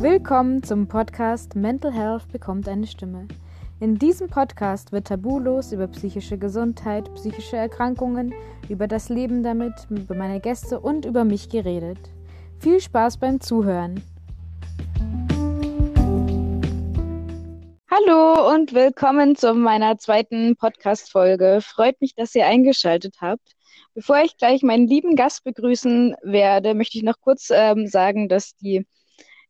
Willkommen zum Podcast Mental Health bekommt eine Stimme. In diesem Podcast wird tabulos über psychische Gesundheit, psychische Erkrankungen, über das Leben damit, über meine Gäste und über mich geredet. Viel Spaß beim Zuhören. Hallo und willkommen zu meiner zweiten Podcast-Folge. Freut mich, dass ihr eingeschaltet habt. Bevor ich gleich meinen lieben Gast begrüßen werde, möchte ich noch kurz ähm, sagen, dass die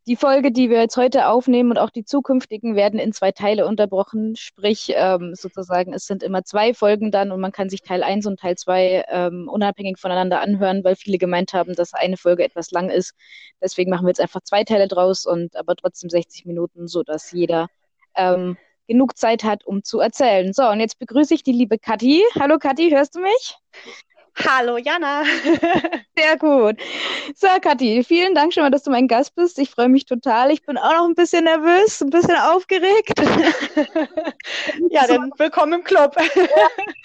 die Folge, die wir jetzt heute aufnehmen und auch die zukünftigen werden in zwei Teile unterbrochen. Sprich, ähm, sozusagen, es sind immer zwei Folgen dann und man kann sich Teil 1 und Teil 2 ähm, unabhängig voneinander anhören, weil viele gemeint haben, dass eine Folge etwas lang ist. Deswegen machen wir jetzt einfach zwei Teile draus und aber trotzdem 60 Minuten, sodass jeder ähm, genug Zeit hat, um zu erzählen. So, und jetzt begrüße ich die liebe Kathi. Hallo Kathi, hörst du mich? Hallo Jana. Sehr gut. So, Kathi, vielen Dank schon mal, dass du mein Gast bist. Ich freue mich total. Ich bin auch noch ein bisschen nervös, ein bisschen aufgeregt. ja, dann willkommen im Club.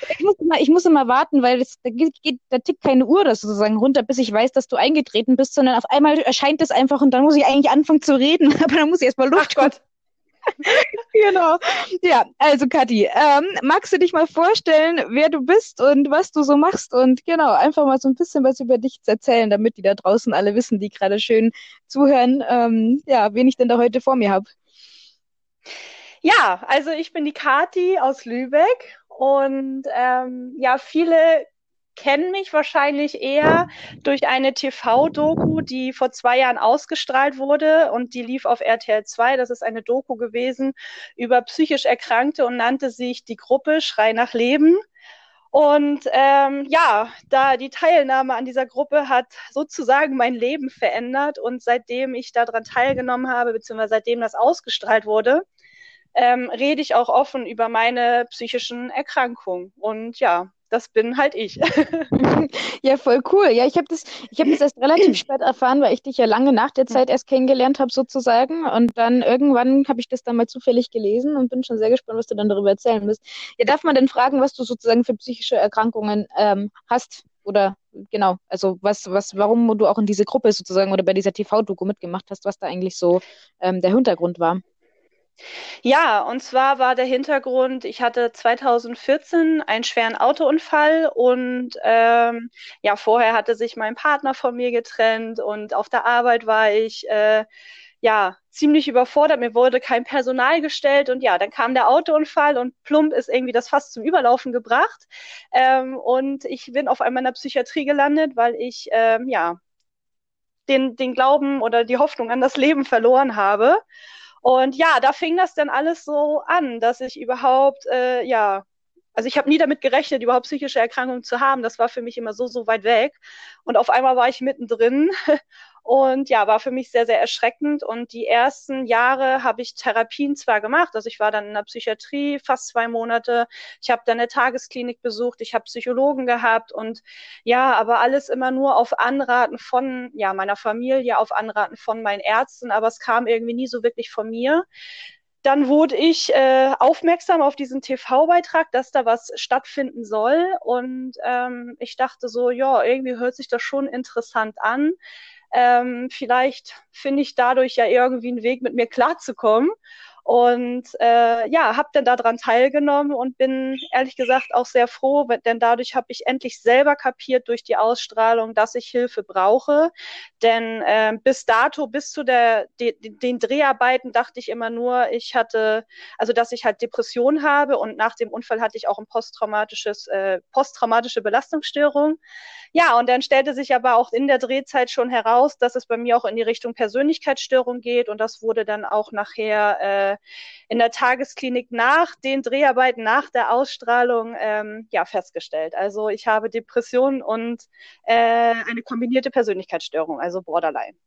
ich, muss immer, ich muss immer warten, weil es, da, geht, da tickt keine Uhr das sozusagen runter, bis ich weiß, dass du eingetreten bist, sondern auf einmal erscheint es einfach und dann muss ich eigentlich anfangen zu reden. Aber dann muss ich erstmal Luft Ach Gott. genau. Ja, also Kathi, ähm, magst du dich mal vorstellen, wer du bist und was du so machst und genau, einfach mal so ein bisschen was über dich erzählen, damit die da draußen alle wissen, die gerade schön zuhören, ähm, ja, wen ich denn da heute vor mir habe. Ja, also ich bin die Kathi aus Lübeck und ähm, ja, viele kennen mich wahrscheinlich eher durch eine TV-Doku, die vor zwei Jahren ausgestrahlt wurde und die lief auf RTL 2. Das ist eine Doku gewesen über psychisch Erkrankte und nannte sich die Gruppe Schrei nach Leben. Und ähm, ja, da die Teilnahme an dieser Gruppe hat sozusagen mein Leben verändert und seitdem ich daran teilgenommen habe, beziehungsweise seitdem das ausgestrahlt wurde, ähm, rede ich auch offen über meine psychischen Erkrankungen. Und ja, das bin halt ich. ja, voll cool. Ja, ich habe das, ich habe das erst relativ spät erfahren, weil ich dich ja lange nach der Zeit erst kennengelernt habe sozusagen. Und dann irgendwann habe ich das dann mal zufällig gelesen und bin schon sehr gespannt, was du dann darüber erzählen wirst. Ja, darf man denn fragen, was du sozusagen für psychische Erkrankungen ähm, hast? Oder genau, also was, was, warum du auch in diese Gruppe sozusagen oder bei dieser TV-Doku mitgemacht hast, was da eigentlich so ähm, der Hintergrund war? Ja, und zwar war der Hintergrund, ich hatte 2014 einen schweren Autounfall und ähm, ja, vorher hatte sich mein Partner von mir getrennt und auf der Arbeit war ich äh, ja ziemlich überfordert. Mir wurde kein Personal gestellt und ja, dann kam der Autounfall und plump ist irgendwie das Fass zum Überlaufen gebracht ähm, und ich bin auf einmal in der Psychiatrie gelandet, weil ich ähm, ja den, den Glauben oder die Hoffnung an das Leben verloren habe. Und ja, da fing das dann alles so an, dass ich überhaupt, äh, ja, also ich habe nie damit gerechnet, überhaupt psychische Erkrankungen zu haben. Das war für mich immer so, so weit weg. Und auf einmal war ich mittendrin Und ja, war für mich sehr, sehr erschreckend. Und die ersten Jahre habe ich Therapien zwar gemacht, also ich war dann in der Psychiatrie fast zwei Monate, ich habe dann eine Tagesklinik besucht, ich habe Psychologen gehabt und ja, aber alles immer nur auf Anraten von ja meiner Familie, auf Anraten von meinen Ärzten, aber es kam irgendwie nie so wirklich von mir dann wurde ich äh, aufmerksam auf diesen TV-Beitrag, dass da was stattfinden soll. Und ähm, ich dachte so, ja, irgendwie hört sich das schon interessant an. Ähm, vielleicht finde ich dadurch ja irgendwie einen Weg, mit mir klarzukommen. Und äh, ja, habe dann daran teilgenommen und bin ehrlich gesagt auch sehr froh, denn dadurch habe ich endlich selber kapiert durch die Ausstrahlung, dass ich Hilfe brauche. Denn äh, bis dato, bis zu der, de, den Dreharbeiten dachte ich immer nur, ich hatte, also dass ich halt Depression habe und nach dem Unfall hatte ich auch ein posttraumatisches, äh, posttraumatische Belastungsstörung. Ja, und dann stellte sich aber auch in der Drehzeit schon heraus, dass es bei mir auch in die Richtung Persönlichkeitsstörung geht und das wurde dann auch nachher äh, in der Tagesklinik nach den Dreharbeiten, nach der Ausstrahlung ähm, ja, festgestellt. Also ich habe Depressionen und äh, eine kombinierte Persönlichkeitsstörung, also Borderline.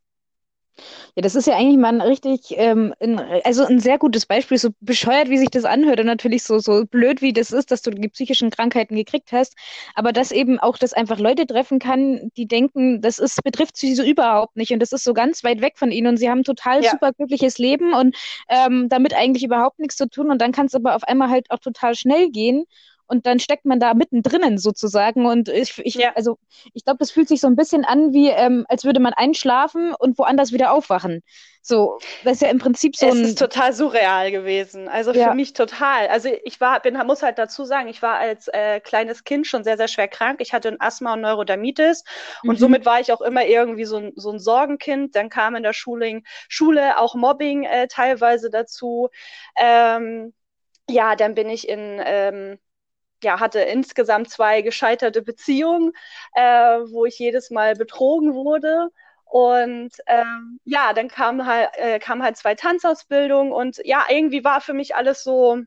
Ja, das ist ja eigentlich mal ein richtig, ähm, ein, also ein sehr gutes Beispiel, so bescheuert, wie sich das anhört und natürlich so, so blöd, wie das ist, dass du die psychischen Krankheiten gekriegt hast, aber dass eben auch das einfach Leute treffen kann, die denken, das ist, betrifft sie so überhaupt nicht und das ist so ganz weit weg von ihnen und sie haben total ja. super glückliches Leben und ähm, damit eigentlich überhaupt nichts zu tun. Und dann kann es aber auf einmal halt auch total schnell gehen und dann steckt man da mittendrin sozusagen. Und ich, ich ja. also ich glaube, das fühlt sich so ein bisschen an, wie ähm, als würde man einschlafen und woanders wieder aufwachen. So, das ist ja im Prinzip so es ein. Ist total surreal gewesen. Also ja. für mich total. Also ich war, bin, muss halt dazu sagen, ich war als äh, kleines Kind schon sehr, sehr schwer krank. Ich hatte ein Asthma und Neurodermitis mhm. und somit war ich auch immer irgendwie so ein, so ein Sorgenkind. Dann kam in der Schule, Schule auch Mobbing äh, teilweise dazu. Ähm, ja, dann bin ich in ähm, ja, hatte insgesamt zwei gescheiterte Beziehungen, äh, wo ich jedes Mal betrogen wurde. Und ähm, ja, dann kam halt, äh, kam halt zwei Tanzausbildungen und ja, irgendwie war für mich alles so,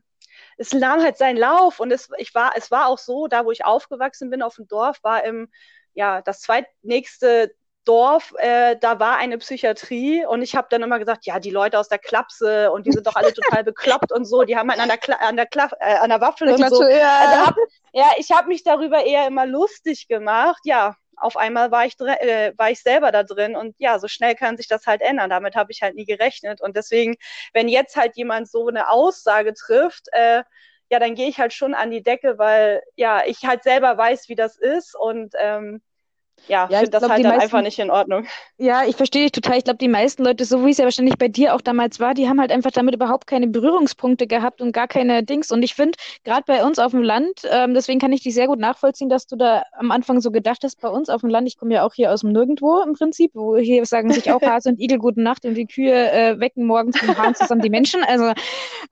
es nahm halt seinen Lauf und es, ich war, es war auch so, da wo ich aufgewachsen bin auf dem Dorf, war im, ja, das zweitnächste Dorf, äh, da war eine Psychiatrie und ich habe dann immer gesagt, ja, die Leute aus der Klapse und die sind doch alle total bekloppt und so, die haben halt an der, Kla an der, Kla äh, an der Waffel und so. Ja, also hab, ja ich habe mich darüber eher immer lustig gemacht, ja, auf einmal war ich, äh, war ich selber da drin und ja, so schnell kann sich das halt ändern. Damit habe ich halt nie gerechnet. Und deswegen, wenn jetzt halt jemand so eine Aussage trifft, äh, ja, dann gehe ich halt schon an die Decke, weil ja, ich halt selber weiß, wie das ist und ähm, ja, ja finde das glaub, halt dann meisten, einfach nicht in Ordnung. Ja, ich verstehe dich total. Ich glaube, die meisten Leute, so wie es ja wahrscheinlich bei dir auch damals war, die haben halt einfach damit überhaupt keine Berührungspunkte gehabt und gar keine Dings. Und ich finde, gerade bei uns auf dem Land, ähm, deswegen kann ich dich sehr gut nachvollziehen, dass du da am Anfang so gedacht hast, bei uns auf dem Land, ich komme ja auch hier aus dem Nirgendwo im Prinzip, wo hier sagen sich auch Hase und Igel gute Nacht und die Kühe äh, wecken morgens mit Hahn zusammen die Menschen. Also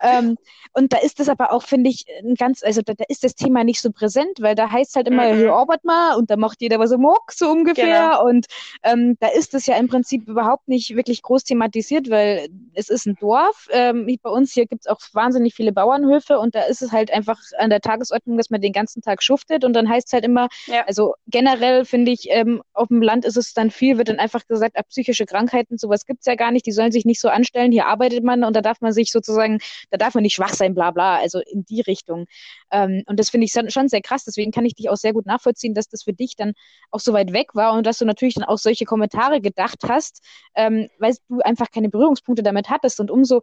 ähm, und da ist es aber auch, finde ich, ein ganz, also da, da, ist das Thema nicht so präsent, weil da heißt halt immer, mhm. hier arbeit mal und da macht jeder was er mag, so ungefähr. Genau. Und ähm, da ist es ja im Prinzip überhaupt nicht wirklich groß thematisiert, weil es ist ein Dorf. Ähm, bei uns hier gibt es auch wahnsinnig viele Bauernhöfe und da ist es halt einfach an der Tagesordnung, dass man den ganzen Tag schuftet und dann heißt es halt immer, ja. also generell finde ich, ähm, auf dem Land ist es dann viel, wird dann einfach gesagt, ab psychische Krankheiten, sowas gibt es ja gar nicht, die sollen sich nicht so anstellen, hier arbeitet man und da darf man sich sozusagen, da darf man nicht schwach sein, bla bla, also in die Richtung. Ähm, und das finde ich schon sehr krass, deswegen kann ich dich auch sehr gut nachvollziehen, dass das für dich dann auch so weit weg war und dass du natürlich dann auch solche Kommentare gedacht hast, ähm, weil du einfach keine Berührungspunkte damit hattest und umso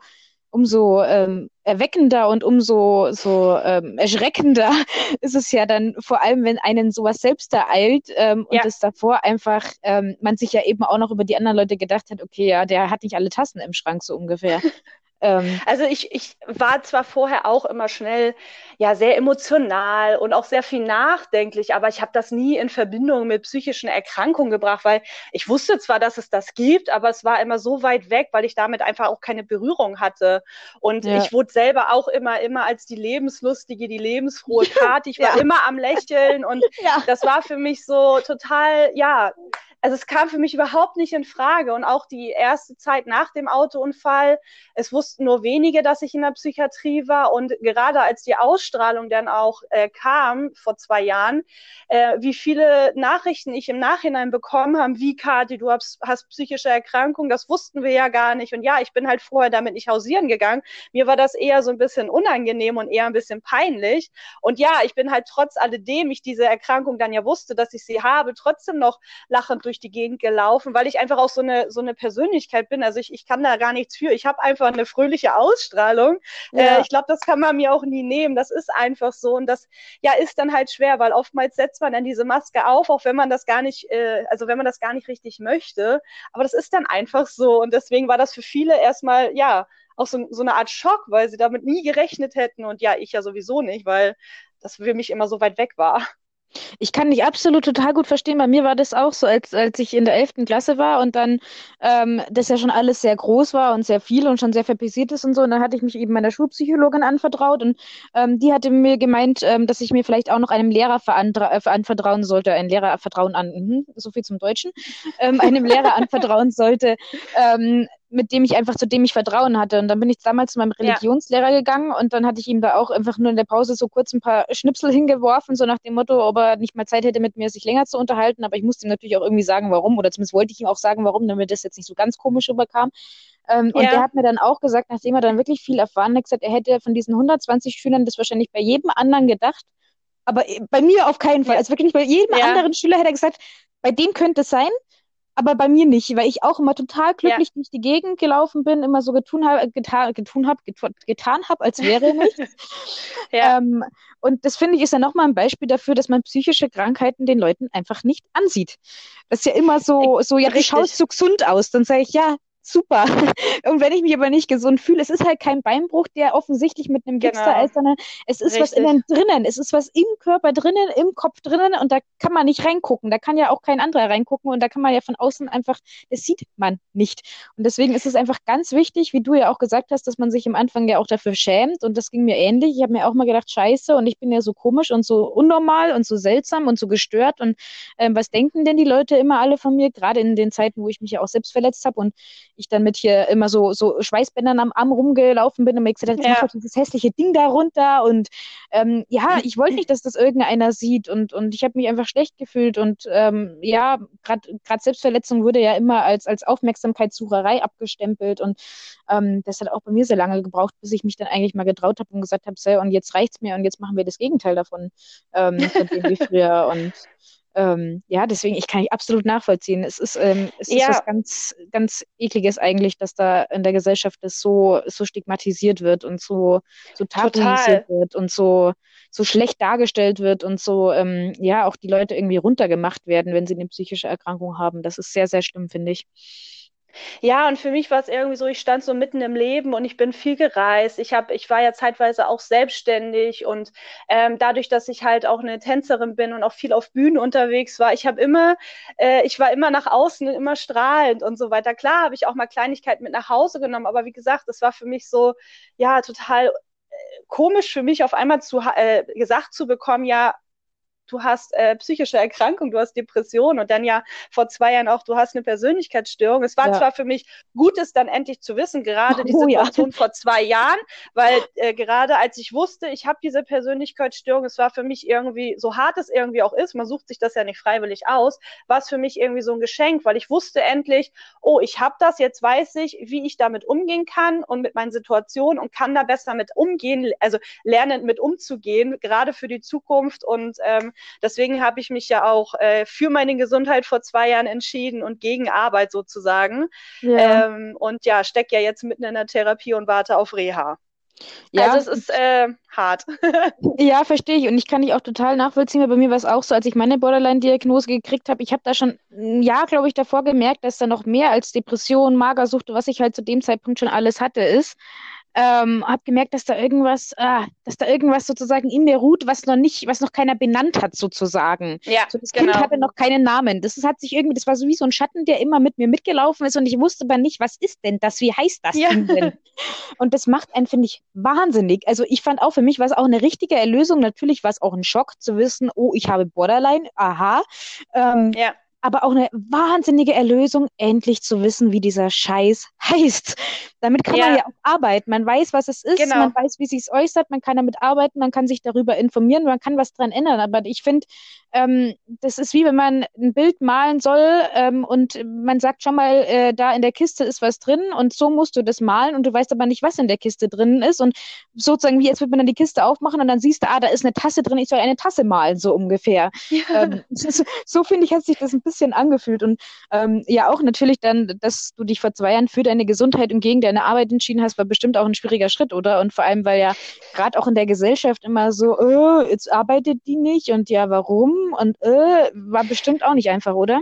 umso ähm, erweckender und umso so ähm, erschreckender ist es ja dann vor allem, wenn einen sowas selbst ereilt ähm, und ja. es davor einfach ähm, man sich ja eben auch noch über die anderen Leute gedacht hat, okay, ja, der hat nicht alle Tassen im Schrank so ungefähr. Ähm, also ich, ich war zwar vorher auch immer schnell ja sehr emotional und auch sehr viel nachdenklich, aber ich habe das nie in Verbindung mit psychischen Erkrankungen gebracht, weil ich wusste zwar, dass es das gibt, aber es war immer so weit weg, weil ich damit einfach auch keine Berührung hatte. Und ja. ich wurde selber auch immer, immer als die lebenslustige, die lebensfrohe Kati. Ich war ja. immer am Lächeln und ja. das war für mich so total, ja, also es kam für mich überhaupt nicht in Frage. Und auch die erste Zeit nach dem Autounfall, es wussten nur wenige, dass ich in der Psychiatrie war. Und gerade als die Ausstrahlung dann auch äh, kam, vor zwei Jahren, äh, wie viele Nachrichten ich im Nachhinein bekommen habe, wie Kathi, du hast, hast psychische Erkrankungen, das wussten wir ja gar nicht. Und ja, ich bin halt vorher damit nicht hausieren gegangen. Mir war das eher so ein bisschen unangenehm und eher ein bisschen peinlich. Und ja, ich bin halt trotz alledem ich diese Erkrankung dann ja wusste, dass ich sie habe, trotzdem noch lachend durch durch die Gegend gelaufen, weil ich einfach auch so eine, so eine Persönlichkeit bin. Also ich, ich kann da gar nichts für. Ich habe einfach eine fröhliche Ausstrahlung. Ja. Äh, ich glaube, das kann man mir auch nie nehmen. Das ist einfach so. Und das ja ist dann halt schwer, weil oftmals setzt man dann diese Maske auf, auch wenn man das gar nicht, äh, also wenn man das gar nicht richtig möchte. Aber das ist dann einfach so. Und deswegen war das für viele erstmal, ja, auch so, so eine Art Schock, weil sie damit nie gerechnet hätten. Und ja, ich ja sowieso nicht, weil das für mich immer so weit weg war. Ich kann dich absolut total gut verstehen. Bei mir war das auch so, als, als ich in der 11. Klasse war und dann ähm, das ja schon alles sehr groß war und sehr viel und schon sehr verpisiert ist und so. Und dann hatte ich mich eben meiner Schulpsychologin anvertraut und ähm, die hatte mir gemeint, ähm, dass ich mir vielleicht auch noch einem Lehrer äh, anvertrauen sollte, ein Lehrer vertrauen an, mhm, so viel zum Deutschen, ähm, einem Lehrer anvertrauen sollte, ähm, mit dem ich einfach, zu dem ich Vertrauen hatte. Und dann bin ich damals zu meinem Religionslehrer ja. gegangen und dann hatte ich ihm da auch einfach nur in der Pause so kurz ein paar Schnipsel hingeworfen, so nach dem Motto, ob er nicht mal Zeit hätte, mit mir sich länger zu unterhalten. Aber ich musste ihm natürlich auch irgendwie sagen, warum, oder zumindest wollte ich ihm auch sagen, warum, damit das jetzt nicht so ganz komisch rüberkam. Ähm, ja. Und der hat mir dann auch gesagt, nachdem er dann wirklich viel erfahren hat, gesagt, er hätte von diesen 120 Schülern das wahrscheinlich bei jedem anderen gedacht, aber bei mir auf keinen Fall. Ja. Also wirklich bei jedem anderen Schüler hätte er gesagt, bei dem könnte es sein, aber bei mir nicht, weil ich auch immer total glücklich ja. durch die Gegend gelaufen bin, immer so getun habe, getan, getun habe, getan habe, als wäre nichts. ja. ähm, und das finde ich ist ja nochmal ein Beispiel dafür, dass man psychische Krankheiten den Leuten einfach nicht ansieht. Das ist ja immer so, so ja, du schaust so gesund aus. Dann sage ich, ja, super. Und wenn ich mich aber nicht gesund fühle, es ist halt kein Beinbruch, der offensichtlich mit einem Gips genau. da ist, sondern es ist Richtig. was innen drinnen. Es ist was im Körper drinnen, im Kopf drinnen und da kann man nicht reingucken. Da kann ja auch kein anderer reingucken und da kann man ja von außen einfach, das sieht man nicht. Und deswegen ist es einfach ganz wichtig, wie du ja auch gesagt hast, dass man sich am Anfang ja auch dafür schämt und das ging mir ähnlich. Ich habe mir auch mal gedacht, scheiße und ich bin ja so komisch und so unnormal und so seltsam und so gestört und ähm, was denken denn die Leute immer alle von mir, gerade in den Zeiten, wo ich mich ja auch selbst verletzt habe und ich dann mit hier immer so, so Schweißbändern am Arm rumgelaufen bin und mir gesagt habe, ja. mach dieses hässliche Ding da runter. Und ähm, ja, ich wollte nicht, dass das irgendeiner sieht und, und ich habe mich einfach schlecht gefühlt. Und ähm, ja, gerade Selbstverletzung wurde ja immer als, als Aufmerksamkeitssucherei abgestempelt. Und ähm, das hat auch bei mir sehr lange gebraucht, bis ich mich dann eigentlich mal getraut habe und gesagt habe, so, und jetzt reicht's mir und jetzt machen wir das Gegenteil davon, ähm, von dem wie früher. Und ähm, ja, deswegen, ich kann ich absolut nachvollziehen. Es ist, ähm, es ja. ist was ganz, ganz ekliges eigentlich, dass da in der Gesellschaft das so, so stigmatisiert wird und so, so tabuisiert wird und so, so schlecht dargestellt wird und so, ähm, ja, auch die Leute irgendwie runtergemacht werden, wenn sie eine psychische Erkrankung haben. Das ist sehr, sehr schlimm, finde ich. Ja, und für mich war es irgendwie so, ich stand so mitten im Leben und ich bin viel gereist. Ich habe, ich war ja zeitweise auch selbstständig und ähm, dadurch, dass ich halt auch eine Tänzerin bin und auch viel auf Bühnen unterwegs war, ich habe immer, äh, ich war immer nach außen immer strahlend und so weiter. Klar, habe ich auch mal Kleinigkeiten mit nach Hause genommen, aber wie gesagt, es war für mich so, ja, total äh, komisch für mich auf einmal zu äh, gesagt zu bekommen, ja, du hast äh, psychische Erkrankung, du hast Depression und dann ja vor zwei Jahren auch, du hast eine Persönlichkeitsstörung. Es war ja. zwar für mich gut, es dann endlich zu wissen, gerade die oh, Situation ja. vor zwei Jahren, weil äh, gerade als ich wusste, ich habe diese Persönlichkeitsstörung, es war für mich irgendwie, so hart es irgendwie auch ist, man sucht sich das ja nicht freiwillig aus, war es für mich irgendwie so ein Geschenk, weil ich wusste endlich, oh, ich habe das, jetzt weiß ich, wie ich damit umgehen kann und mit meinen Situationen und kann da besser mit umgehen, also lernen mit umzugehen, gerade für die Zukunft und ähm, Deswegen habe ich mich ja auch äh, für meine Gesundheit vor zwei Jahren entschieden und gegen Arbeit sozusagen. Ja. Ähm, und ja, stecke ja jetzt mitten in der Therapie und warte auf Reha. Ja. Also es ist äh, hart. ja, verstehe ich. Und ich kann dich auch total nachvollziehen, weil bei mir war es auch so, als ich meine Borderline-Diagnose gekriegt habe, ich habe da schon ein Jahr, glaube ich, davor gemerkt, dass da noch mehr als Depression, Magersucht, was ich halt zu dem Zeitpunkt schon alles hatte, ist ähm, habe gemerkt, dass da irgendwas, ah, dass da irgendwas sozusagen in mir ruht, was noch nicht, was noch keiner benannt hat sozusagen. Ja, so, das genau. Kind hatte noch keinen Namen. Das hat sich irgendwie, das war so wie so ein Schatten, der immer mit mir mitgelaufen ist und ich wusste aber nicht, was ist denn das? Wie heißt das ja. denn? Und das macht einen, finde ich, wahnsinnig. Also ich fand auch, für mich war es auch eine richtige Erlösung. Natürlich war es auch ein Schock zu wissen, oh, ich habe Borderline, aha. Ähm, ja aber auch eine wahnsinnige Erlösung, endlich zu wissen, wie dieser Scheiß heißt. Damit kann ja. man ja auch arbeiten. Man weiß, was es ist, genau. man weiß, wie sich es äußert, man kann damit arbeiten, man kann sich darüber informieren, man kann was dran ändern. Aber ich finde, ähm, das ist wie wenn man ein Bild malen soll ähm, und man sagt schon mal, äh, da in der Kiste ist was drin und so musst du das malen und du weißt aber nicht, was in der Kiste drin ist. Und sozusagen, wie jetzt wird man dann die Kiste aufmachen und dann siehst du, ah, da ist eine Tasse drin, ich soll eine Tasse malen, so ungefähr. Ja. Ähm, so, so finde ich, hat sich das ein bisschen angefühlt. Und ähm, ja, auch natürlich dann, dass du dich vor zwei Jahren für deine Gesundheit und gegen deine Arbeit entschieden hast, war bestimmt auch ein schwieriger Schritt, oder? Und vor allem, weil ja gerade auch in der Gesellschaft immer so, oh, jetzt arbeitet die nicht und ja, warum? und äh, war bestimmt auch nicht einfach, oder?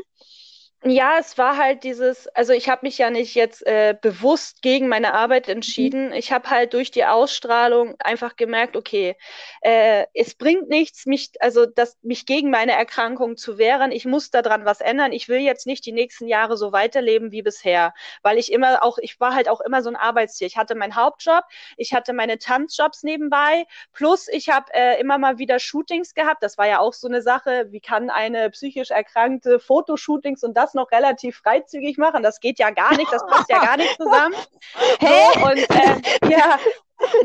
Ja, es war halt dieses, also ich habe mich ja nicht jetzt äh, bewusst gegen meine Arbeit entschieden. Mhm. Ich habe halt durch die Ausstrahlung einfach gemerkt, okay, äh, es bringt nichts, mich, also das, mich gegen meine Erkrankung zu wehren. Ich muss daran was ändern. Ich will jetzt nicht die nächsten Jahre so weiterleben wie bisher, weil ich immer auch, ich war halt auch immer so ein Arbeitstier. Ich hatte meinen Hauptjob, ich hatte meine Tanzjobs nebenbei, plus ich habe äh, immer mal wieder Shootings gehabt. Das war ja auch so eine Sache, wie kann eine psychisch erkrankte Fotoshootings und das noch relativ freizügig machen. Das geht ja gar nicht, das passt ja gar nicht zusammen. Hä? So, und äh, ja,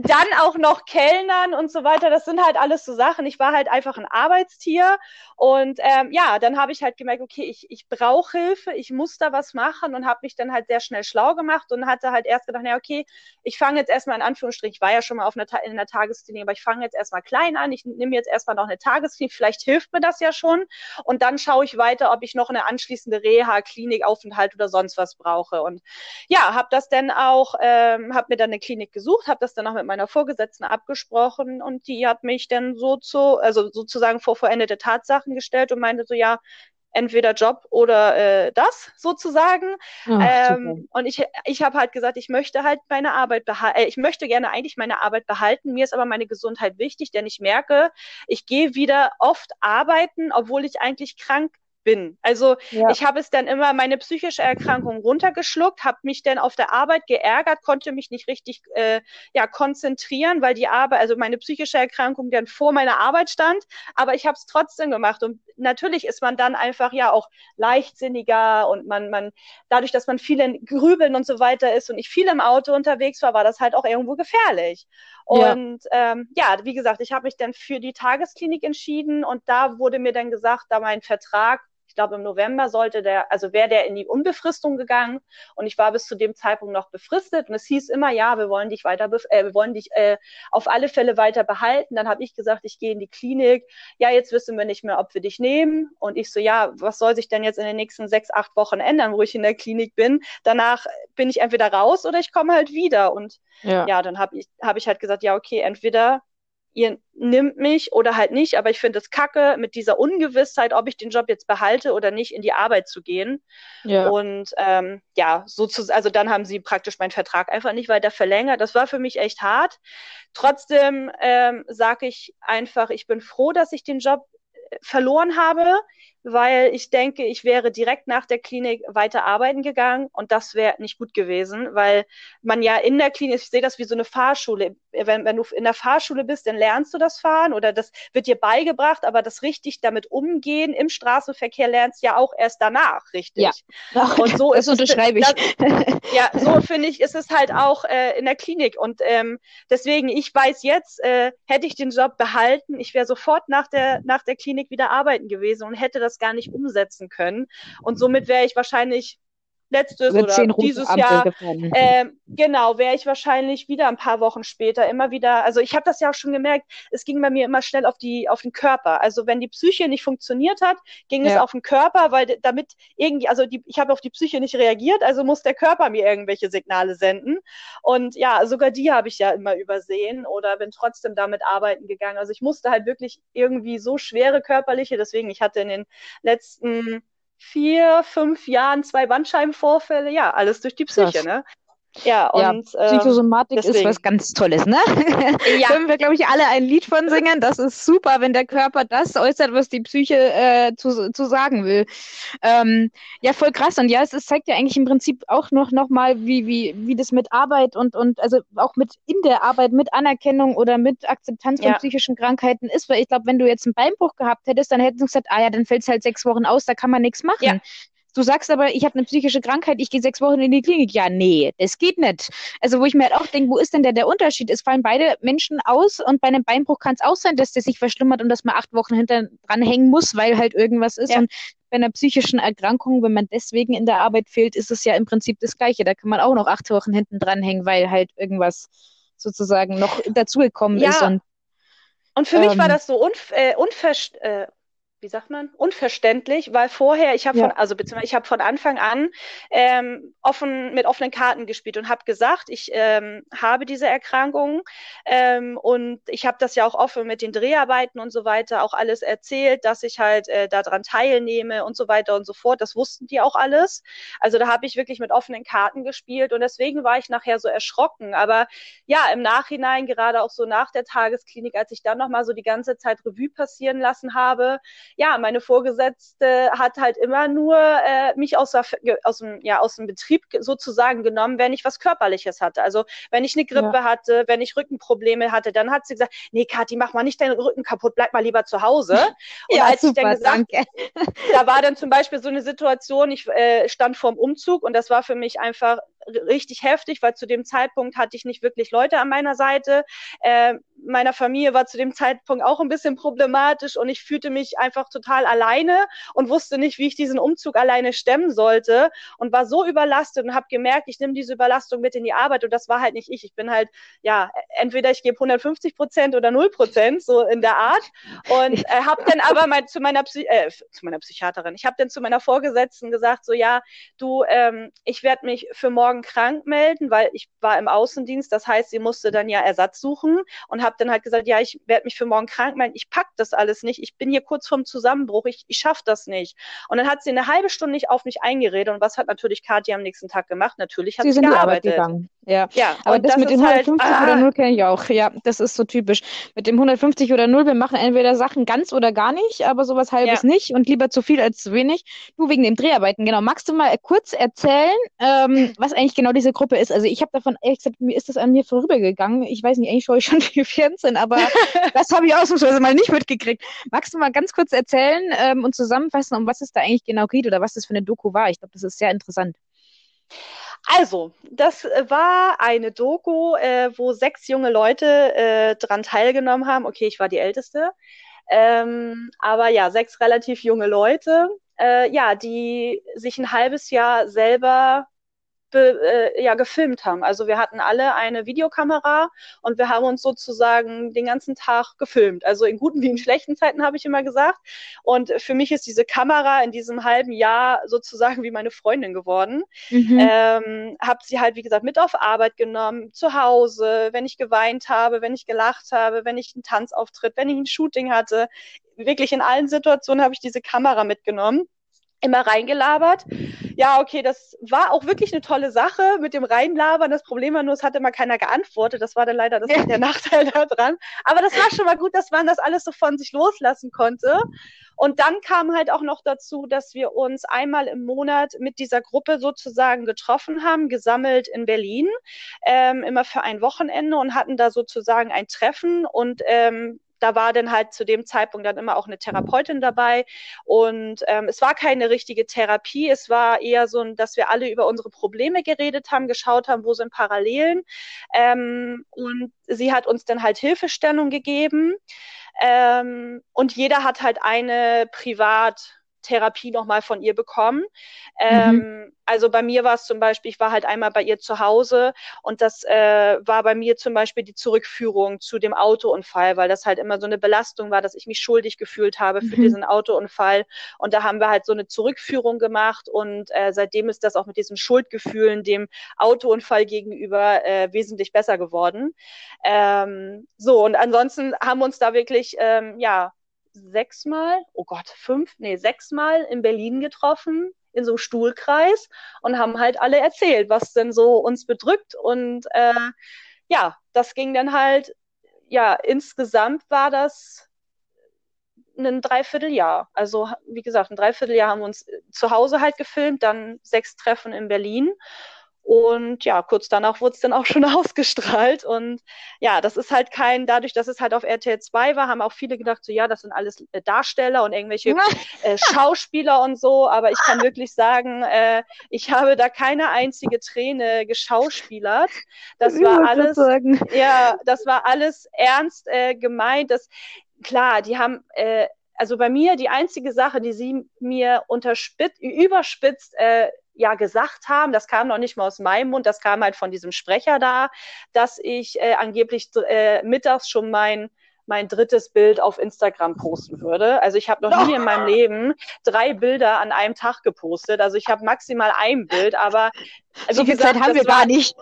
dann auch noch Kellnern und so weiter. Das sind halt alles so Sachen. Ich war halt einfach ein Arbeitstier. Und ähm, ja, dann habe ich halt gemerkt, okay, ich, ich brauche Hilfe, ich muss da was machen und habe mich dann halt sehr schnell schlau gemacht und hatte halt erst gedacht, na okay, ich fange jetzt erstmal in Anführungsstrichen, ich war ja schon mal auf einer, in einer Tagesklinik, aber ich fange jetzt erstmal klein an, ich nehme jetzt erstmal noch eine Tagesklinik, vielleicht hilft mir das ja schon. Und dann schaue ich weiter, ob ich noch eine anschließende Reha, Klinik, Aufenthalt oder sonst was brauche. Und ja, habe das dann auch, ähm, habe mir dann eine Klinik gesucht, habe das dann auch mit meiner Vorgesetzten abgesprochen und die hat mich dann so zu, also sozusagen vor vollendete Tatsachen gestellt und meinte so, ja, entweder Job oder äh, das sozusagen. Ach, ähm, und ich, ich habe halt gesagt, ich möchte halt meine Arbeit behalten, äh, ich möchte gerne eigentlich meine Arbeit behalten. Mir ist aber meine Gesundheit wichtig, denn ich merke, ich gehe wieder oft arbeiten, obwohl ich eigentlich krank bin. Also ja. ich habe es dann immer meine psychische Erkrankung runtergeschluckt, habe mich dann auf der Arbeit geärgert, konnte mich nicht richtig äh, ja konzentrieren, weil die Arbeit, also meine psychische Erkrankung dann vor meiner Arbeit stand, aber ich habe es trotzdem gemacht und natürlich ist man dann einfach ja auch leichtsinniger und man man dadurch, dass man viel in Grübeln und so weiter ist und ich viel im Auto unterwegs war, war das halt auch irgendwo gefährlich. Und ja, ähm, ja wie gesagt, ich habe mich dann für die Tagesklinik entschieden und da wurde mir dann gesagt, da mein Vertrag glaube, im November sollte der, also wäre der in die Unbefristung gegangen und ich war bis zu dem Zeitpunkt noch befristet und es hieß immer, ja, wir wollen dich weiter, äh, wir wollen dich äh, auf alle Fälle weiter behalten. Dann habe ich gesagt, ich gehe in die Klinik. Ja, jetzt wissen wir nicht mehr, ob wir dich nehmen. Und ich so, ja, was soll sich denn jetzt in den nächsten sechs, acht Wochen ändern, wo ich in der Klinik bin? Danach bin ich entweder raus oder ich komme halt wieder. Und ja, ja dann habe ich, hab ich halt gesagt, ja, okay, entweder ihr nimmt mich oder halt nicht, aber ich finde es kacke, mit dieser Ungewissheit, ob ich den Job jetzt behalte oder nicht, in die Arbeit zu gehen. Ja. Und ähm, ja, sozusagen, also dann haben sie praktisch meinen Vertrag einfach nicht weiter verlängert. Das war für mich echt hart. Trotzdem ähm, sage ich einfach, ich bin froh, dass ich den Job äh, verloren habe weil ich denke, ich wäre direkt nach der Klinik weiter arbeiten gegangen und das wäre nicht gut gewesen, weil man ja in der Klinik, ich sehe das wie so eine Fahrschule. Wenn, wenn du in der Fahrschule bist, dann lernst du das Fahren oder das wird dir beigebracht, aber das richtig damit umgehen im Straßenverkehr lernst ja auch erst danach, richtig? Ja. Ach, und so das ist unterschreibe es, ich. Das, ja, so finde ich, ist es halt auch äh, in der Klinik und ähm, deswegen, ich weiß jetzt, äh, hätte ich den Job behalten, ich wäre sofort nach der nach der Klinik wieder arbeiten gewesen und hätte das gar nicht umsetzen können. Und somit wäre ich wahrscheinlich letztes oder dieses Jahr, äh, genau, wäre ich wahrscheinlich wieder ein paar Wochen später immer wieder, also ich habe das ja auch schon gemerkt, es ging bei mir immer schnell auf die auf den Körper. Also wenn die Psyche nicht funktioniert hat, ging ja. es auf den Körper, weil damit irgendwie, also die, ich habe auf die Psyche nicht reagiert, also muss der Körper mir irgendwelche Signale senden. Und ja, sogar die habe ich ja immer übersehen oder bin trotzdem damit arbeiten gegangen. Also ich musste halt wirklich irgendwie so schwere körperliche, deswegen ich hatte in den letzten vier, fünf Jahren zwei Bandscheibenvorfälle, ja, alles durch die Psyche, Krass. ne? Ja, und ja, Psychosomatik ähm, ist was ganz Tolles, ne? Ja. Können wir, glaube ich, alle ein Lied von singen. Das ist super, wenn der Körper das äußert, was die Psyche äh, zu, zu sagen will. Ähm, ja, voll krass. Und ja, es, es zeigt ja eigentlich im Prinzip auch noch, noch mal, wie, wie, wie das mit Arbeit und, und also auch mit in der Arbeit, mit Anerkennung oder mit Akzeptanz von ja. psychischen Krankheiten ist. Weil ich glaube, wenn du jetzt einen Beinbruch gehabt hättest, dann hätten sie gesagt, ah ja, dann fällt es halt sechs Wochen aus, da kann man nichts machen. Ja. Du sagst aber, ich habe eine psychische Krankheit, ich gehe sechs Wochen in die Klinik. Ja, nee, das geht nicht. Also wo ich mir halt auch denke, wo ist denn der, der Unterschied? Es fallen beide Menschen aus und bei einem Beinbruch kann es auch sein, dass der sich verschlimmert und dass man acht Wochen hinter dran hängen muss, weil halt irgendwas ist. Ja. Und bei einer psychischen Erkrankung, wenn man deswegen in der Arbeit fehlt, ist es ja im Prinzip das Gleiche. Da kann man auch noch acht Wochen hinten dran hängen, weil halt irgendwas sozusagen noch dazugekommen ja. ist. Und, und für ähm, mich war ähm, das so unf äh, unverst äh, wie sagt man, unverständlich, weil vorher, ich habe ja. von, also beziehungsweise ich habe von Anfang an ähm, offen mit offenen Karten gespielt und habe gesagt, ich ähm, habe diese Erkrankung ähm, und ich habe das ja auch offen mit den Dreharbeiten und so weiter auch alles erzählt, dass ich halt äh, daran teilnehme und so weiter und so fort. Das wussten die auch alles. Also da habe ich wirklich mit offenen Karten gespielt und deswegen war ich nachher so erschrocken. Aber ja, im Nachhinein, gerade auch so nach der Tagesklinik, als ich dann nochmal so die ganze Zeit Revue passieren lassen habe, ja, meine Vorgesetzte hat halt immer nur äh, mich aus, der, aus, dem, ja, aus dem Betrieb sozusagen genommen, wenn ich was Körperliches hatte. Also wenn ich eine Grippe ja. hatte, wenn ich Rückenprobleme hatte, dann hat sie gesagt, nee, Kathi, mach mal nicht deinen Rücken kaputt, bleib mal lieber zu Hause. Und ja, als super, ich dann gesagt, danke. da war dann zum Beispiel so eine Situation, ich äh, stand vorm Umzug und das war für mich einfach richtig heftig, weil zu dem Zeitpunkt hatte ich nicht wirklich Leute an meiner Seite. Äh, meiner Familie war zu dem Zeitpunkt auch ein bisschen problematisch und ich fühlte mich einfach total alleine und wusste nicht, wie ich diesen Umzug alleine stemmen sollte und war so überlastet und habe gemerkt, ich nehme diese Überlastung mit in die Arbeit und das war halt nicht ich. Ich bin halt, ja, entweder ich gebe 150 Prozent oder 0 Prozent, so in der Art und äh, habe dann aber mal zu meiner, Psy äh, zu meiner Psychiaterin, ich habe dann zu meiner Vorgesetzten gesagt, so ja, du, ähm, ich werde mich für morgen krank melden, weil ich war im Außendienst, das heißt, sie musste dann ja Ersatz suchen und habe dann halt gesagt, ja, ich werde mich für morgen krank melden, ich pack das alles nicht, ich bin hier kurz vorm Zusammenbruch, ich, ich schaffe das nicht. Und dann hat sie eine halbe Stunde nicht auf mich eingeredet und was hat natürlich Kathi am nächsten Tag gemacht? Natürlich hat sie, sie gearbeitet. Ja, ja aber das, das mit dem 150 halt, oder 0 kenne ich auch. Ja, das ist so typisch. Mit dem 150 oder 0, wir machen entweder Sachen ganz oder gar nicht, aber sowas halbes ja. nicht und lieber zu viel als zu wenig. Du wegen dem Dreharbeiten, genau. Magst du mal kurz erzählen, ähm, was eigentlich genau diese Gruppe ist? Also ich habe davon, ehrlich gesagt, mir ist das an mir vorübergegangen. Ich weiß nicht, eigentlich schaue ich schon die Fernsehen, aber das habe ich ausnahmsweise mal nicht mitgekriegt. Magst du mal ganz kurz erzählen ähm, und zusammenfassen, um was es da eigentlich genau geht oder was das für eine Doku war? Ich glaube, das ist sehr interessant. Also, das war eine Doku, äh, wo sechs junge Leute äh, dran teilgenommen haben. Okay, ich war die Älteste. Ähm, aber ja, sechs relativ junge Leute, äh, ja, die sich ein halbes Jahr selber be, äh, ja, gefilmt haben. Also wir hatten alle eine Videokamera und wir haben uns sozusagen den ganzen Tag gefilmt. Also in guten wie in schlechten Zeiten habe ich immer gesagt. Und für mich ist diese Kamera in diesem halben Jahr sozusagen wie meine Freundin geworden. Mhm. Ähm, habe sie halt, wie gesagt, mit auf Arbeit genommen, zu Hause, wenn ich geweint habe, wenn ich gelacht habe, wenn ich einen Tanzauftritt, wenn ich ein Shooting hatte. Wirklich in allen Situationen habe ich diese Kamera mitgenommen immer reingelabert. Ja, okay, das war auch wirklich eine tolle Sache mit dem Reinlabern. Das Problem war nur, es hat immer keiner geantwortet. Das war dann leider das, der Nachteil daran. Aber das war schon mal gut, dass man das alles so von sich loslassen konnte. Und dann kam halt auch noch dazu, dass wir uns einmal im Monat mit dieser Gruppe sozusagen getroffen haben, gesammelt in Berlin, ähm, immer für ein Wochenende und hatten da sozusagen ein Treffen und ähm, da war dann halt zu dem Zeitpunkt dann immer auch eine Therapeutin dabei. Und ähm, es war keine richtige Therapie. Es war eher so, dass wir alle über unsere Probleme geredet haben, geschaut haben, wo sind Parallelen. Ähm, und sie hat uns dann halt Hilfestellung gegeben. Ähm, und jeder hat halt eine privat Therapie nochmal von ihr bekommen. Ähm, mhm. Also bei mir war es zum Beispiel, ich war halt einmal bei ihr zu Hause und das äh, war bei mir zum Beispiel die Zurückführung zu dem Autounfall, weil das halt immer so eine Belastung war, dass ich mich schuldig gefühlt habe für mhm. diesen Autounfall. Und da haben wir halt so eine Zurückführung gemacht und äh, seitdem ist das auch mit diesen Schuldgefühlen dem Autounfall gegenüber äh, wesentlich besser geworden. Ähm, so, und ansonsten haben wir uns da wirklich, ähm, ja, sechsmal, oh Gott, fünf, nee, sechsmal in Berlin getroffen, in so einem Stuhlkreis und haben halt alle erzählt, was denn so uns bedrückt. Und äh, ja, das ging dann halt, ja, insgesamt war das ein Dreivierteljahr. Also, wie gesagt, ein Dreivierteljahr haben wir uns zu Hause halt gefilmt, dann sechs Treffen in Berlin. Und ja, kurz danach wurde es dann auch schon ausgestrahlt. Und ja, das ist halt kein, dadurch, dass es halt auf RTL 2 war, haben auch viele gedacht, so ja, das sind alles äh, Darsteller und irgendwelche äh, Schauspieler und so. Aber ich kann wirklich sagen, äh, ich habe da keine einzige Träne geschauspielert. Das war alles, ja, das war alles ernst äh, gemeint. Das, klar, die haben, äh, also bei mir die einzige Sache, die sie mir unterspitzt, überspitzt äh, ja gesagt haben, das kam noch nicht mal aus meinem Mund, das kam halt von diesem Sprecher da, dass ich äh, angeblich äh, mittags schon mein mein drittes Bild auf Instagram posten würde. Also ich habe noch nie in meinem Leben drei Bilder an einem Tag gepostet. Also ich habe maximal ein Bild, aber so viel gesagt, Zeit haben wir gar nicht.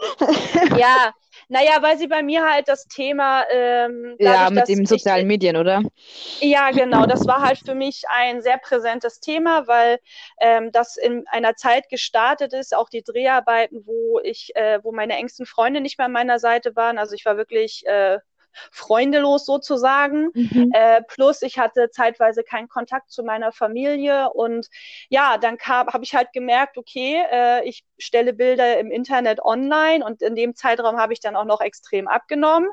ja, naja, weil sie bei mir halt das Thema. Ähm, dadurch, ja, mit den sozialen ich, Medien, oder? Ja, genau. Das war halt für mich ein sehr präsentes Thema, weil ähm, das in einer Zeit gestartet ist, auch die Dreharbeiten, wo ich, äh, wo meine engsten Freunde nicht mehr an meiner Seite waren. Also ich war wirklich. Äh, freundelos sozusagen. Mhm. Äh, plus ich hatte zeitweise keinen Kontakt zu meiner Familie und ja, dann kam, habe ich halt gemerkt, okay, äh, ich stelle Bilder im Internet online und in dem Zeitraum habe ich dann auch noch extrem abgenommen.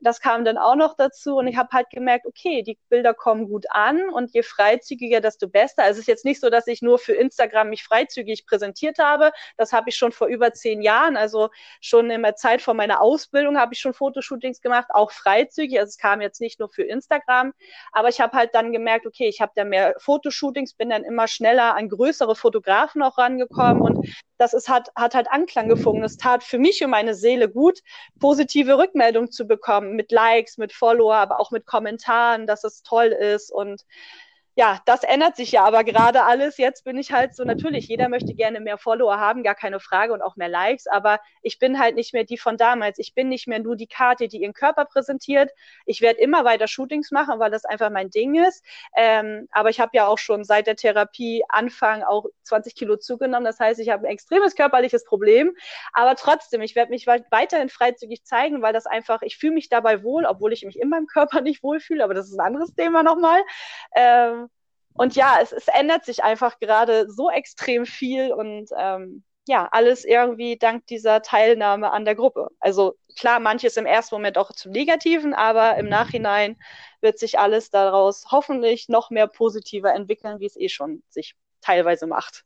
Das kam dann auch noch dazu und ich habe halt gemerkt, okay, die Bilder kommen gut an und je freizügiger, desto besser. Also es ist jetzt nicht so, dass ich nur für Instagram mich freizügig präsentiert habe. Das habe ich schon vor über zehn Jahren, also schon in der Zeit vor meiner Ausbildung habe ich schon Fotoshootings gemacht, auch freizügig. Also es kam jetzt nicht nur für Instagram, aber ich habe halt dann gemerkt, okay, ich habe da mehr Fotoshootings, bin dann immer schneller an größere Fotografen auch rangekommen und das ist, hat, hat halt Anklang gefunden. Es tat für mich und meine Seele gut, positive Rückmeldungen zu bekommen mit Likes, mit Follower, aber auch mit Kommentaren, dass es toll ist und ja, das ändert sich ja aber gerade alles. Jetzt bin ich halt so, natürlich, jeder möchte gerne mehr Follower haben, gar keine Frage und auch mehr Likes, aber ich bin halt nicht mehr die von damals. Ich bin nicht mehr nur die Karte, die ihren Körper präsentiert. Ich werde immer weiter Shootings machen, weil das einfach mein Ding ist. Ähm, aber ich habe ja auch schon seit der Therapie Anfang auch 20 Kilo zugenommen. Das heißt, ich habe ein extremes körperliches Problem. Aber trotzdem, ich werde mich weiterhin freizügig zeigen, weil das einfach, ich fühle mich dabei wohl, obwohl ich mich in meinem Körper nicht wohlfühle, aber das ist ein anderes Thema nochmal. Ähm, und ja, es, es ändert sich einfach gerade so extrem viel und ähm, ja, alles irgendwie dank dieser Teilnahme an der Gruppe. Also klar, manches im ersten Moment auch zum Negativen, aber im Nachhinein wird sich alles daraus hoffentlich noch mehr positiver entwickeln, wie es eh schon sich teilweise macht.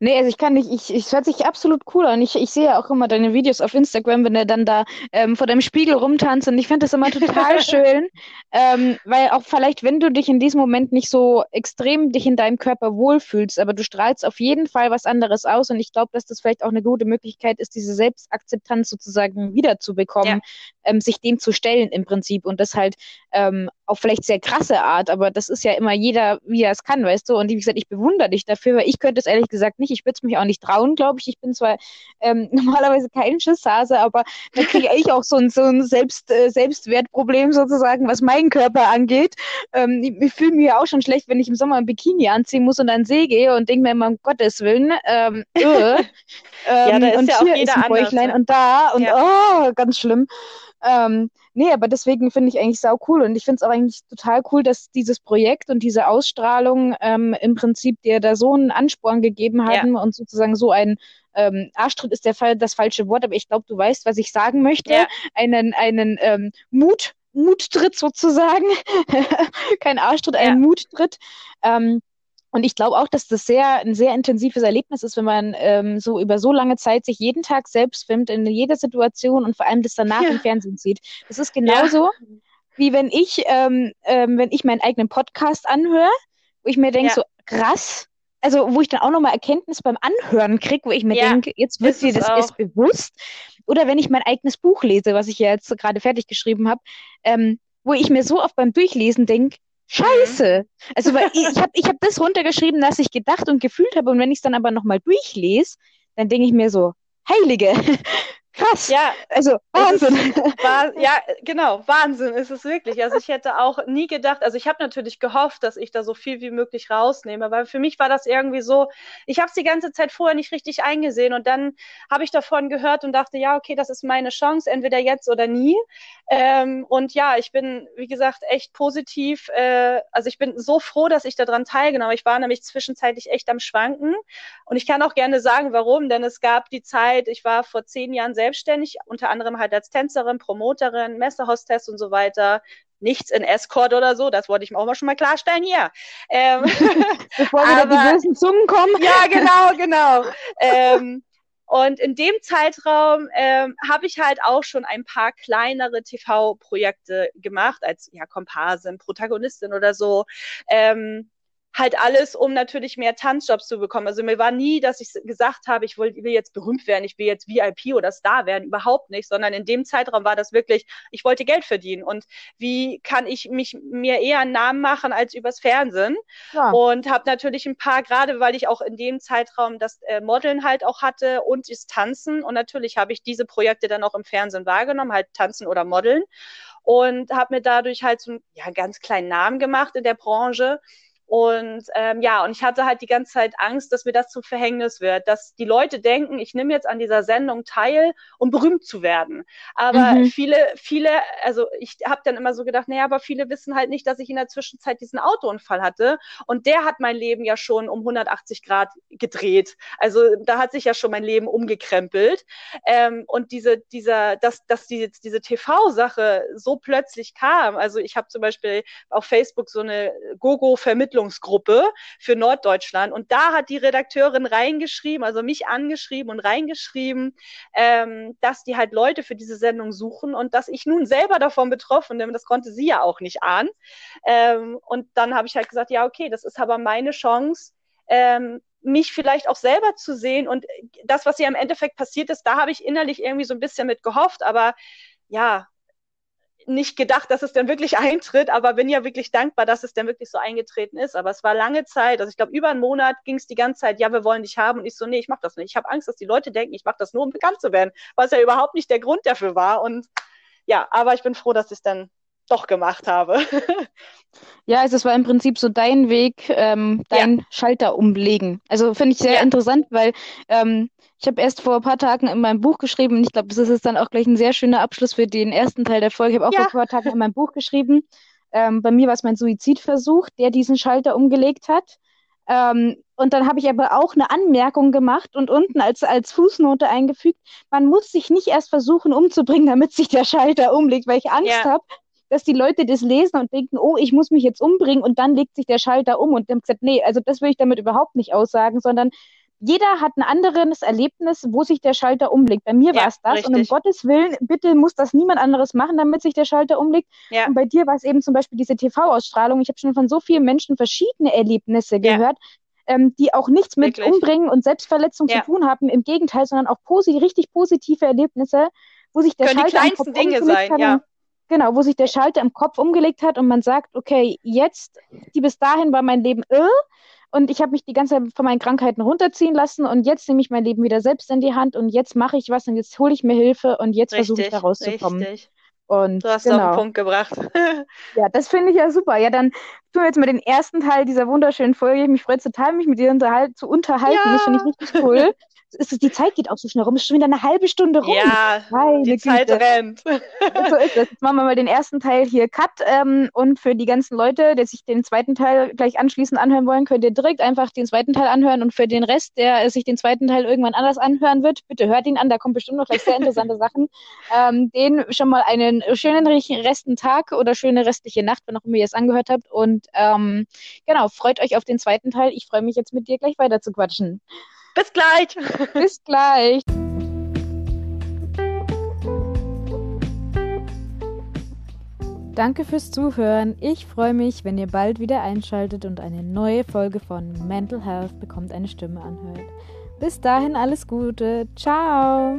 Nee, also ich kann nicht, ich, es hört sich absolut cool an. Ich, ich sehe auch immer deine Videos auf Instagram, wenn er dann da ähm, vor deinem Spiegel rumtanzt und ich finde das immer total schön, ähm, weil auch vielleicht, wenn du dich in diesem Moment nicht so extrem dich in deinem Körper wohlfühlst, aber du strahlst auf jeden Fall was anderes aus und ich glaube, dass das vielleicht auch eine gute Möglichkeit ist, diese Selbstakzeptanz sozusagen wiederzubekommen, ja. ähm, sich dem zu stellen im Prinzip und das halt ähm, auf vielleicht sehr krasse Art, aber das ist ja immer jeder, wie er es kann, weißt du? Und wie gesagt, ich bewundere dich dafür, weil ich könnte es ehrlich gesagt nicht. Ich würde es mich auch nicht trauen, glaube ich. Ich bin zwar ähm, normalerweise kein Schisshase, aber da kriege ich auch so ein, so ein Selbst, äh, Selbstwertproblem sozusagen, was meinen Körper angeht. Ähm, ich, ich fühle mich ja auch schon schlecht, wenn ich im Sommer ein Bikini anziehen muss und an den See gehe und denke mir immer, um Gottes Willen, ähm, äh, ähm, ja, da ist und ja auch jeder ist ein Bäuchlein anders, ne? und da und ja. oh, ganz schlimm. Ähm, nee, aber deswegen finde ich eigentlich sau cool und ich finde es auch eigentlich total cool, dass dieses Projekt und diese Ausstrahlung ähm, im Prinzip dir da so einen Ansporn gegeben haben ja. und sozusagen so ein ähm, Arschtritt ist der Fall, das falsche Wort, aber ich glaube, du weißt, was ich sagen möchte. Ja. Einen, einen ähm, Mut, Muttritt sozusagen. Kein Arschtritt, ein ja. Muttritt. Ähm, und ich glaube auch, dass das sehr ein sehr intensives Erlebnis ist, wenn man ähm, so über so lange Zeit sich jeden Tag selbst filmt, in jeder Situation und vor allem das danach ja. im Fernsehen sieht. Das ist genauso, ja. wie wenn ich, ähm, ähm, wenn ich meinen eigenen Podcast anhöre, wo ich mir denke, ja. so krass, also wo ich dann auch nochmal Erkenntnis beim Anhören kriege, wo ich mir denke, jetzt wird dir das erst bewusst. Oder wenn ich mein eigenes Buch lese, was ich ja jetzt gerade fertig geschrieben habe, ähm, wo ich mir so oft beim Durchlesen denke, Scheiße. Also weil ich, ich habe ich hab das runtergeschrieben, was ich gedacht und gefühlt habe. Und wenn ich es dann aber nochmal durchlese, dann denke ich mir so, Heilige, Krass. Ja, also Wahnsinn. War, ja, genau, Wahnsinn ist es wirklich. Also ich hätte auch nie gedacht, also ich habe natürlich gehofft, dass ich da so viel wie möglich rausnehme, weil für mich war das irgendwie so, ich habe es die ganze Zeit vorher nicht richtig eingesehen und dann habe ich davon gehört und dachte, ja, okay, das ist meine Chance, entweder jetzt oder nie. Ähm, und ja, ich bin, wie gesagt, echt positiv. Äh, also ich bin so froh, dass ich daran teilgenommen Ich war nämlich zwischenzeitlich echt am Schwanken und ich kann auch gerne sagen, warum, denn es gab die Zeit, ich war vor zehn Jahren selbstständig, unter anderem halt als Tänzerin, Promoterin, Messehostess und so weiter. Nichts in Escort oder so, das wollte ich mir auch mal schon mal klarstellen hier. Ähm, Bevor wieder die bösen Zungen kommen. Ja, genau, genau. ähm, und in dem Zeitraum ähm, habe ich halt auch schon ein paar kleinere TV-Projekte gemacht, als ja, Komparsin, Protagonistin oder so. Ähm, halt alles, um natürlich mehr Tanzjobs zu bekommen. Also mir war nie, dass ich gesagt habe, ich will, will jetzt berühmt werden, ich will jetzt VIP oder Star werden, überhaupt nicht, sondern in dem Zeitraum war das wirklich, ich wollte Geld verdienen. Und wie kann ich mich mir eher einen Namen machen als übers Fernsehen? Ja. und habe natürlich ein paar, gerade weil ich auch in dem Zeitraum das äh, Modeln halt auch hatte und das Tanzen. Und natürlich habe ich diese Projekte dann auch im Fernsehen wahrgenommen, halt Tanzen oder Modeln. Und habe mir dadurch halt so einen ja, ganz kleinen Namen gemacht in der Branche Und ähm, ja, und ich hatte halt die ganze Zeit Angst, dass mir das zum Verhängnis wird, dass die Leute denken, ich nehme jetzt an dieser Sendung teil, um berühmt zu werden. Aber mhm. viele, viele, also ich habe dann immer so gedacht, naja, aber viele wissen halt nicht, dass ich in der Zwischenzeit diesen Autounfall hatte. Und der hat mein Leben ja schon um 180 Grad gedreht. Also da hat sich ja schon mein Leben umgekrempelt. Ähm, und diese, dieser, dass, dass die, diese TV-Sache so plötzlich kam. Also ich habe zum Beispiel auf Facebook so eine Gogo-Vermittlung Entwicklungsgruppe für Norddeutschland. Und da hat die Redakteurin reingeschrieben, also mich angeschrieben und reingeschrieben, ähm, dass die halt Leute für diese Sendung suchen und dass ich nun selber davon betroffen bin. Das konnte sie ja auch nicht ahnen. Ähm, und dann habe ich halt gesagt, ja, okay, das ist aber meine Chance, ähm, mich vielleicht auch selber zu sehen. Und das, was ja im Endeffekt passiert ist, da habe ich innerlich irgendwie so ein bisschen mit gehofft. Aber ja, nicht gedacht, dass es dann wirklich eintritt, aber bin ja wirklich dankbar, dass es dann wirklich so eingetreten ist. Aber es war lange Zeit, also ich glaube, über einen Monat ging es die ganze Zeit, ja, wir wollen dich haben. Und ich so, nee, ich mach das nicht. Ich habe Angst, dass die Leute denken, ich mache das nur, um bekannt zu werden, was ja überhaupt nicht der Grund dafür war. Und ja, aber ich bin froh, dass ich es dann doch gemacht habe. ja, also es war im Prinzip so dein Weg, ähm, dein ja. Schalter umlegen. Also finde ich sehr ja. interessant, weil ähm, ich habe erst vor ein paar Tagen in meinem Buch geschrieben, und ich glaube, das ist dann auch gleich ein sehr schöner Abschluss für den ersten Teil der Folge. Ich habe auch ja. vor ein paar Tagen in meinem Buch geschrieben. Ähm, bei mir war es mein Suizidversuch, der diesen Schalter umgelegt hat. Ähm, und dann habe ich aber auch eine Anmerkung gemacht und unten als, als Fußnote eingefügt, man muss sich nicht erst versuchen umzubringen, damit sich der Schalter umlegt, weil ich Angst ja. habe, dass die Leute das lesen und denken, oh, ich muss mich jetzt umbringen und dann legt sich der Schalter um und dann gesagt, nee, also das will ich damit überhaupt nicht aussagen, sondern jeder hat ein anderes Erlebnis, wo sich der Schalter umlegt. Bei mir ja, war es das. Richtig. Und um Gottes Willen, bitte muss das niemand anderes machen, damit sich der Schalter umlegt. Ja. Und bei dir war es eben zum Beispiel diese TV-Ausstrahlung. Ich habe schon von so vielen Menschen verschiedene Erlebnisse ja. gehört, ähm, die auch nichts mit Wirklich? Umbringen und Selbstverletzung zu tun haben. Im Gegenteil, sondern auch posi richtig positive Erlebnisse, wo sich der Können Schalter die kleinsten Dinge sein, ja. Genau, wo sich der Schalter im Kopf umgelegt hat und man sagt, okay, jetzt, die bis dahin war mein Leben irr, und ich habe mich die ganze Zeit von meinen Krankheiten runterziehen lassen und jetzt nehme ich mein Leben wieder selbst in die Hand und jetzt mache ich was und jetzt hole ich mir Hilfe und jetzt versuche ich da rauszukommen. Richtig. Und, du hast genau. auf den genau. Punkt gebracht. ja, das finde ich ja super. Ja, dann tun wir jetzt mal den ersten Teil dieser wunderschönen Folge. Ich mich freue total, mich mit dir unterhal zu unterhalten. Ja. Das finde ich richtig cool. ist, die Zeit geht auch so schnell rum. Es ist schon wieder eine halbe Stunde rum. Ja, Meine die Güte. Zeit rennt. so ist es. Jetzt machen wir mal den ersten Teil hier Cut. Ähm, und für die ganzen Leute, die sich den zweiten Teil gleich anschließend anhören wollen, könnt ihr direkt einfach den zweiten Teil anhören. Und für den Rest, der sich den zweiten Teil irgendwann anders anhören wird, bitte hört ihn an. Da kommen bestimmt noch gleich sehr interessante Sachen. Ähm, den schon mal einen schönen resten Tag oder schöne restliche Nacht, wenn auch immer ihr es angehört habt. Und ähm, genau, freut euch auf den zweiten Teil. Ich freue mich jetzt mit dir gleich weiter zu quatschen. Bis gleich. Bis gleich. Danke fürs Zuhören. Ich freue mich, wenn ihr bald wieder einschaltet und eine neue Folge von Mental Health bekommt eine Stimme anhört. Bis dahin alles Gute. Ciao.